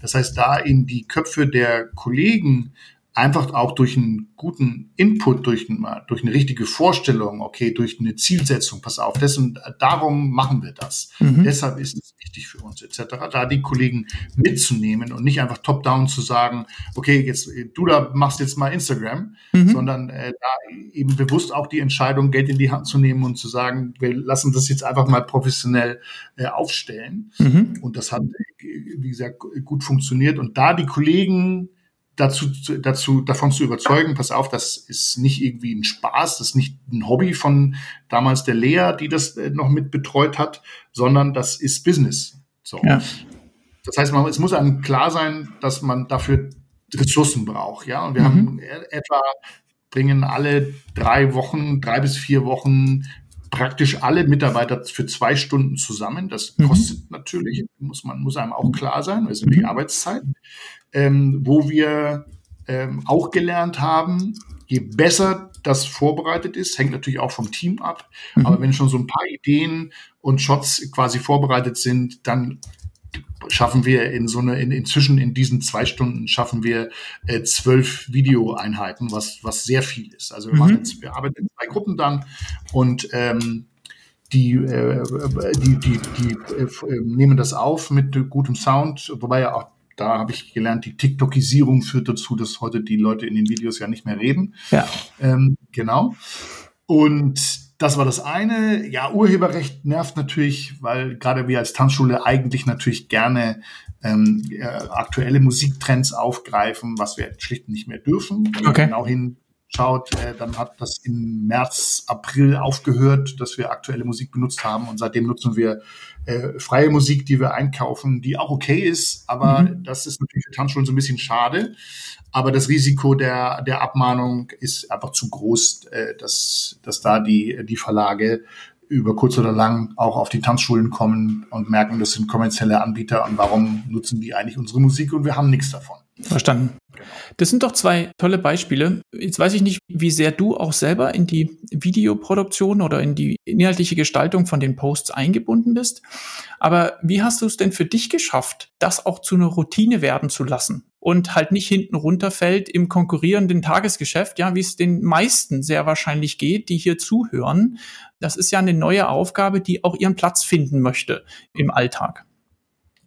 Das heißt, da in die Köpfe der Kollegen einfach auch durch einen guten Input, durch, durch eine richtige Vorstellung, okay, durch eine Zielsetzung, pass auf, dessen, darum machen wir das. Mhm. Deshalb ist es wichtig für uns, etc. Da die Kollegen mitzunehmen und nicht einfach top-down zu sagen, okay, jetzt du da machst jetzt mal Instagram, mhm. sondern äh, da eben bewusst auch die Entscheidung, Geld in die Hand zu nehmen und zu sagen, wir lassen das jetzt einfach mal professionell äh, aufstellen. Mhm. Und das hat, wie gesagt, gut funktioniert. Und da die Kollegen dazu, dazu, davon zu überzeugen, pass auf, das ist nicht irgendwie ein Spaß, das ist nicht ein Hobby von damals der Lea, die das äh, noch mit betreut hat, sondern das ist Business. So. Ja. Das heißt, man, es muss einem klar sein, dass man dafür Ressourcen braucht, ja. Und wir mhm. haben etwa, bringen alle drei Wochen, drei bis vier Wochen praktisch alle Mitarbeiter für zwei Stunden zusammen. Das mhm. kostet natürlich, muss man, muss einem auch klar sein, das ist nämlich mhm. Arbeitszeit ähm, wo wir ähm, auch gelernt haben, je besser das vorbereitet ist, hängt natürlich auch vom Team ab. Mhm. Aber wenn schon so ein paar Ideen und Shots quasi vorbereitet sind, dann schaffen wir in so eine, in, inzwischen in diesen zwei Stunden schaffen wir äh, zwölf Videoeinheiten, was, was sehr viel ist. Also wir, mhm. machen jetzt, wir arbeiten in zwei Gruppen dann und ähm, die, äh, die, die, die äh, nehmen das auf mit gutem Sound, wobei ja auch da habe ich gelernt, die TikTokisierung führt dazu, dass heute die Leute in den Videos ja nicht mehr reden. Ja. Ähm, genau. Und das war das eine. Ja, Urheberrecht nervt natürlich, weil gerade wir als Tanzschule eigentlich natürlich gerne ähm, äh, aktuelle Musiktrends aufgreifen, was wir schlicht nicht mehr dürfen. Wenn okay. genau hin schaut, äh, dann hat das im März, April aufgehört, dass wir aktuelle Musik benutzt haben und seitdem nutzen wir äh, freie Musik, die wir einkaufen, die auch okay ist, aber mhm. das ist natürlich für Tanzschulen so ein bisschen schade. Aber das Risiko der, der Abmahnung ist einfach zu groß, äh, dass, dass da die, die Verlage über kurz oder lang auch auf die Tanzschulen kommen und merken, das sind kommerzielle Anbieter und warum nutzen die eigentlich unsere Musik und wir haben nichts davon. Verstanden. Das sind doch zwei tolle Beispiele. Jetzt weiß ich nicht, wie sehr du auch selber in die Videoproduktion oder in die inhaltliche Gestaltung von den Posts eingebunden bist. Aber wie hast du es denn für dich geschafft, das auch zu einer Routine werden zu lassen und halt nicht hinten runterfällt im konkurrierenden Tagesgeschäft, ja, wie es den meisten sehr wahrscheinlich geht, die hier zuhören. Das ist ja eine neue Aufgabe, die auch ihren Platz finden möchte im Alltag.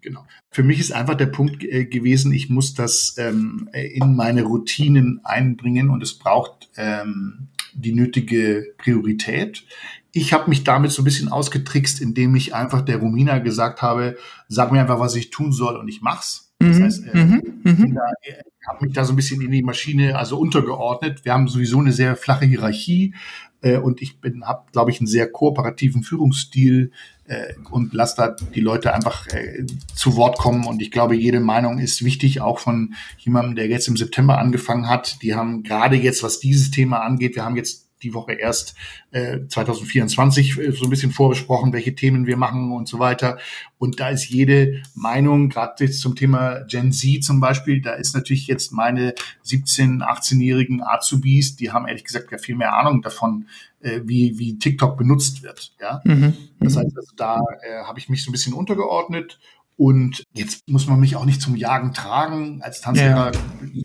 Genau. Für mich ist einfach der Punkt äh, gewesen, ich muss das ähm, in meine Routinen einbringen und es braucht ähm, die nötige Priorität. Ich habe mich damit so ein bisschen ausgetrickst, indem ich einfach der Romina gesagt habe, sag mir einfach, was ich tun soll und ich mach's. Das mhm, heißt, äh, mhm, mhm. ich habe mich da so ein bisschen in die Maschine also untergeordnet. Wir haben sowieso eine sehr flache Hierarchie äh, und ich bin habe glaube ich einen sehr kooperativen Führungsstil äh, und lass da die Leute einfach äh, zu Wort kommen. Und ich glaube, jede Meinung ist wichtig, auch von jemandem, der jetzt im September angefangen hat. Die haben gerade jetzt, was dieses Thema angeht, wir haben jetzt die Woche erst äh, 2024 äh, so ein bisschen vorbesprochen, welche Themen wir machen und so weiter. Und da ist jede Meinung, gerade jetzt zum Thema Gen Z zum Beispiel, da ist natürlich jetzt meine 17-, 18-jährigen Azubis, die haben ehrlich gesagt ja viel mehr Ahnung davon, äh, wie, wie TikTok benutzt wird. Ja? Mhm. Das mhm. heißt, also da äh, habe ich mich so ein bisschen untergeordnet und jetzt muss man mich auch nicht zum Jagen tragen. Als Tanzlehrer ja.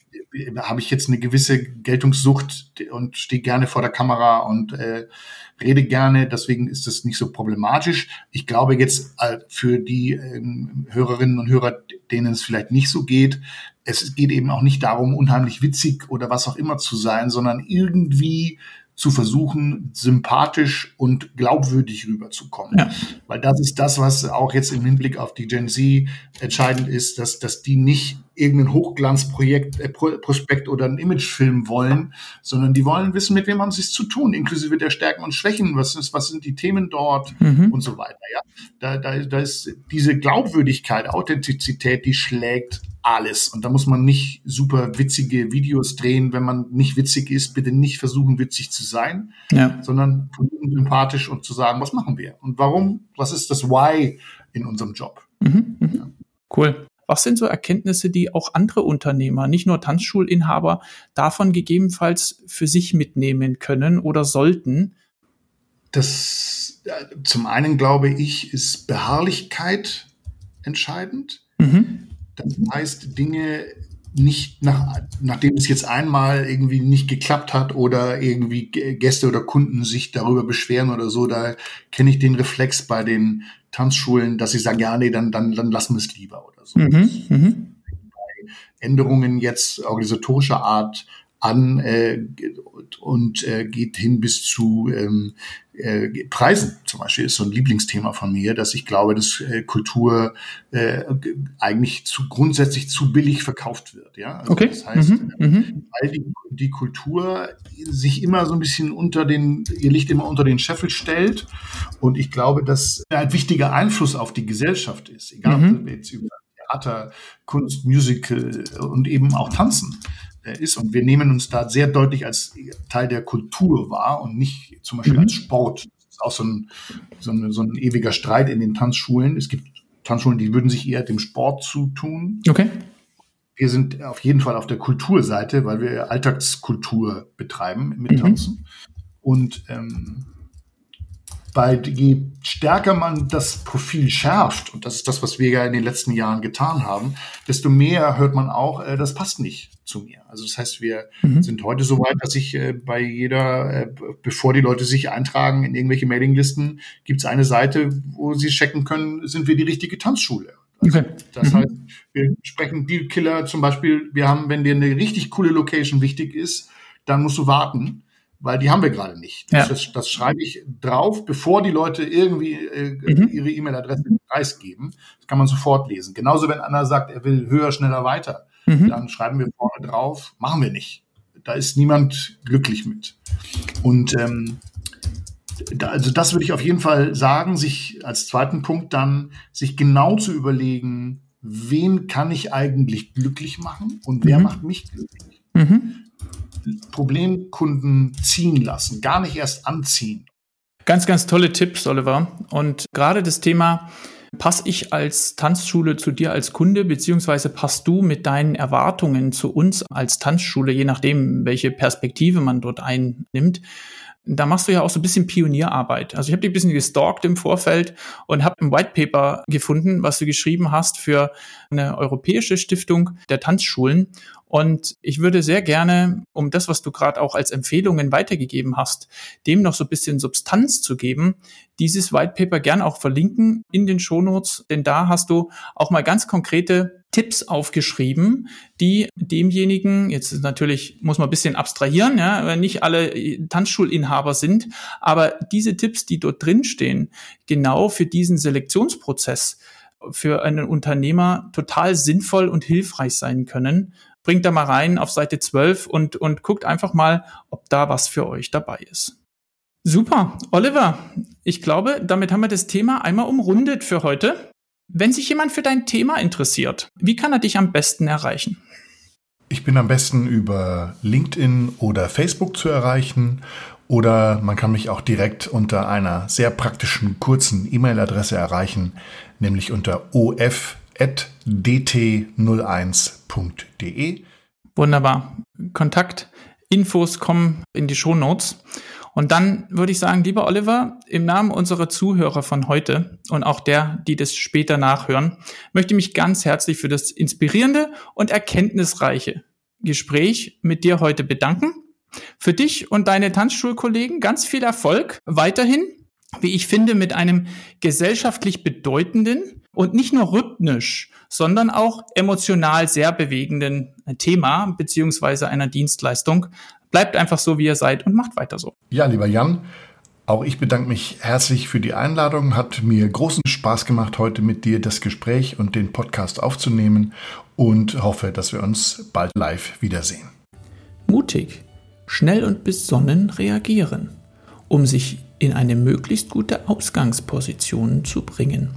Habe ich jetzt eine gewisse Geltungssucht und stehe gerne vor der Kamera und äh, rede gerne. Deswegen ist das nicht so problematisch. Ich glaube jetzt äh, für die ähm, Hörerinnen und Hörer, denen es vielleicht nicht so geht, es geht eben auch nicht darum, unheimlich witzig oder was auch immer zu sein, sondern irgendwie zu versuchen, sympathisch und glaubwürdig rüberzukommen. Ja. Weil das ist das, was auch jetzt im Hinblick auf die Gen Z entscheidend ist, dass, dass die nicht irgendein Hochglanzprojekt, äh, Prospekt oder ein Imagefilm wollen, sondern die wollen wissen, mit wem haben sie es zu tun, inklusive der Stärken und Schwächen, was ist, was sind die Themen dort mhm. und so weiter. Ja, da, da, da ist diese Glaubwürdigkeit, Authentizität, die schlägt alles. Und da muss man nicht super witzige Videos drehen, wenn man nicht witzig ist. Bitte nicht versuchen, witzig zu sein, ja. sondern sympathisch und zu sagen, was machen wir und warum, was ist das Why in unserem Job. Mhm, mhm. Ja. Cool. Was sind so Erkenntnisse, die auch andere Unternehmer, nicht nur Tanzschulinhaber, davon gegebenenfalls für sich mitnehmen können oder sollten? Das zum einen glaube ich, ist Beharrlichkeit entscheidend. Mhm. Das heißt, Dinge nicht nach, nachdem es jetzt einmal irgendwie nicht geklappt hat oder irgendwie Gäste oder Kunden sich darüber beschweren oder so, da kenne ich den Reflex bei den Tanzschulen, dass sie sagen, ja, nee, dann, dann, dann lassen wir es lieber oder so. Mhm, mhm. Änderungen jetzt organisatorischer Art an äh, und äh, geht hin bis zu ähm, äh, Preisen zum Beispiel ist so ein Lieblingsthema von mir, dass ich glaube, dass äh, Kultur äh, eigentlich zu grundsätzlich zu billig verkauft wird. Ja, also okay. das heißt, mhm. Mhm. weil die, die Kultur sich immer so ein bisschen unter den, ihr Licht immer unter den Scheffel stellt und ich glaube, dass ein wichtiger Einfluss auf die Gesellschaft ist, egal mhm. ob jetzt über Theater, Kunst, Musical und eben auch Tanzen ist. Und wir nehmen uns da sehr deutlich als Teil der Kultur wahr und nicht zum Beispiel mhm. als Sport. Das ist auch so ein, so, ein, so ein ewiger Streit in den Tanzschulen. Es gibt Tanzschulen, die würden sich eher dem Sport zutun. Okay. wir sind auf jeden Fall auf der Kulturseite, weil wir Alltagskultur betreiben mit Tanzen. Mhm. Und ähm, bei, je stärker man das Profil schärft, und das ist das, was wir ja in den letzten Jahren getan haben, desto mehr hört man auch, äh, das passt nicht zu mir. Also das heißt, wir mhm. sind heute so weit, dass ich äh, bei jeder, äh, bevor die Leute sich eintragen in irgendwelche Mailinglisten, gibt es eine Seite, wo sie checken können, sind wir die richtige Tanzschule. Also, okay. Das mhm. heißt, wir sprechen Deal Killer zum Beispiel, wir haben, wenn dir eine richtig coole Location wichtig ist, dann musst du warten weil die haben wir gerade nicht. Das, ja. das, das, schreibe ich drauf, bevor die Leute irgendwie äh, mhm. ihre E-Mail-Adresse preisgeben. Das kann man sofort lesen. Genauso, wenn einer sagt, er will höher, schneller, weiter, mhm. dann schreiben wir vorne drauf, machen wir nicht. Da ist niemand glücklich mit. Und ähm, da, also das würde ich auf jeden Fall sagen, sich als zweiten Punkt dann, sich genau zu überlegen, wen kann ich eigentlich glücklich machen und wer mhm. macht mich glücklich. Mhm. Problemkunden ziehen lassen, gar nicht erst anziehen. Ganz, ganz tolle Tipps, Oliver. Und gerade das Thema, passe ich als Tanzschule zu dir als Kunde, beziehungsweise passt du mit deinen Erwartungen zu uns als Tanzschule, je nachdem, welche Perspektive man dort einnimmt, da machst du ja auch so ein bisschen Pionierarbeit. Also ich habe dich ein bisschen gestalkt im Vorfeld und habe ein White Paper gefunden, was du geschrieben hast für eine europäische Stiftung der Tanzschulen. Und ich würde sehr gerne, um das, was du gerade auch als Empfehlungen weitergegeben hast, dem noch so ein bisschen Substanz zu geben, dieses White Paper gern auch verlinken in den Shownotes, denn da hast du auch mal ganz konkrete Tipps aufgeschrieben, die demjenigen, jetzt ist natürlich, muss man ein bisschen abstrahieren, ja, weil nicht alle Tanzschulinhaber sind, aber diese Tipps, die dort drinstehen, genau für diesen Selektionsprozess für einen Unternehmer total sinnvoll und hilfreich sein können. Bringt da mal rein auf Seite 12 und, und guckt einfach mal, ob da was für euch dabei ist. Super, Oliver, ich glaube, damit haben wir das Thema einmal umrundet für heute. Wenn sich jemand für dein Thema interessiert, wie kann er dich am besten erreichen? Ich bin am besten über LinkedIn oder Facebook zu erreichen oder man kann mich auch direkt unter einer sehr praktischen kurzen E-Mail-Adresse erreichen, nämlich unter of.dt01.de. Wunderbar. Kontaktinfos kommen in die Show Notes. Und dann würde ich sagen, lieber Oliver, im Namen unserer Zuhörer von heute und auch der, die das später nachhören, möchte ich mich ganz herzlich für das inspirierende und erkenntnisreiche Gespräch mit dir heute bedanken. Für dich und deine Tanzschulkollegen ganz viel Erfolg weiterhin, wie ich finde, mit einem gesellschaftlich bedeutenden und nicht nur rhythmisch, sondern auch emotional sehr bewegenden Thema beziehungsweise einer Dienstleistung, Bleibt einfach so, wie ihr seid und macht weiter so. Ja, lieber Jan, auch ich bedanke mich herzlich für die Einladung. Hat mir großen Spaß gemacht, heute mit dir das Gespräch und den Podcast aufzunehmen und hoffe, dass wir uns bald live wiedersehen. Mutig, schnell und besonnen reagieren, um sich in eine möglichst gute Ausgangsposition zu bringen.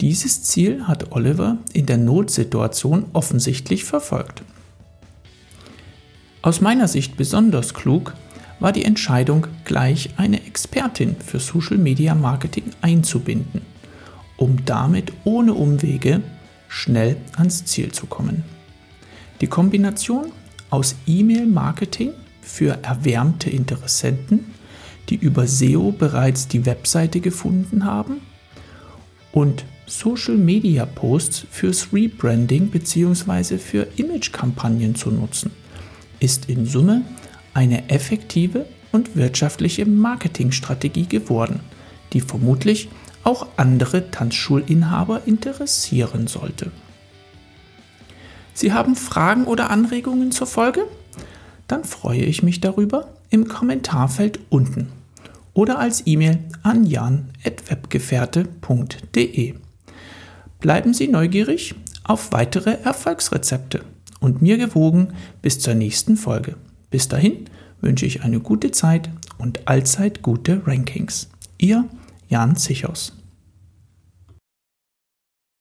Dieses Ziel hat Oliver in der Notsituation offensichtlich verfolgt. Aus meiner Sicht besonders klug war die Entscheidung, gleich eine Expertin für Social Media Marketing einzubinden, um damit ohne Umwege schnell ans Ziel zu kommen. Die Kombination aus E-Mail-Marketing für erwärmte Interessenten, die über SEO bereits die Webseite gefunden haben, und Social-Media-Posts fürs Rebranding bzw. für Image-Kampagnen zu nutzen ist in Summe eine effektive und wirtschaftliche Marketingstrategie geworden, die vermutlich auch andere Tanzschulinhaber interessieren sollte. Sie haben Fragen oder Anregungen zur Folge? Dann freue ich mich darüber im Kommentarfeld unten oder als E-Mail an jan.webgefährte.de. Bleiben Sie neugierig auf weitere Erfolgsrezepte und mir gewogen bis zur nächsten Folge. Bis dahin wünsche ich eine gute Zeit und allzeit gute Rankings. Ihr Jan Zichos.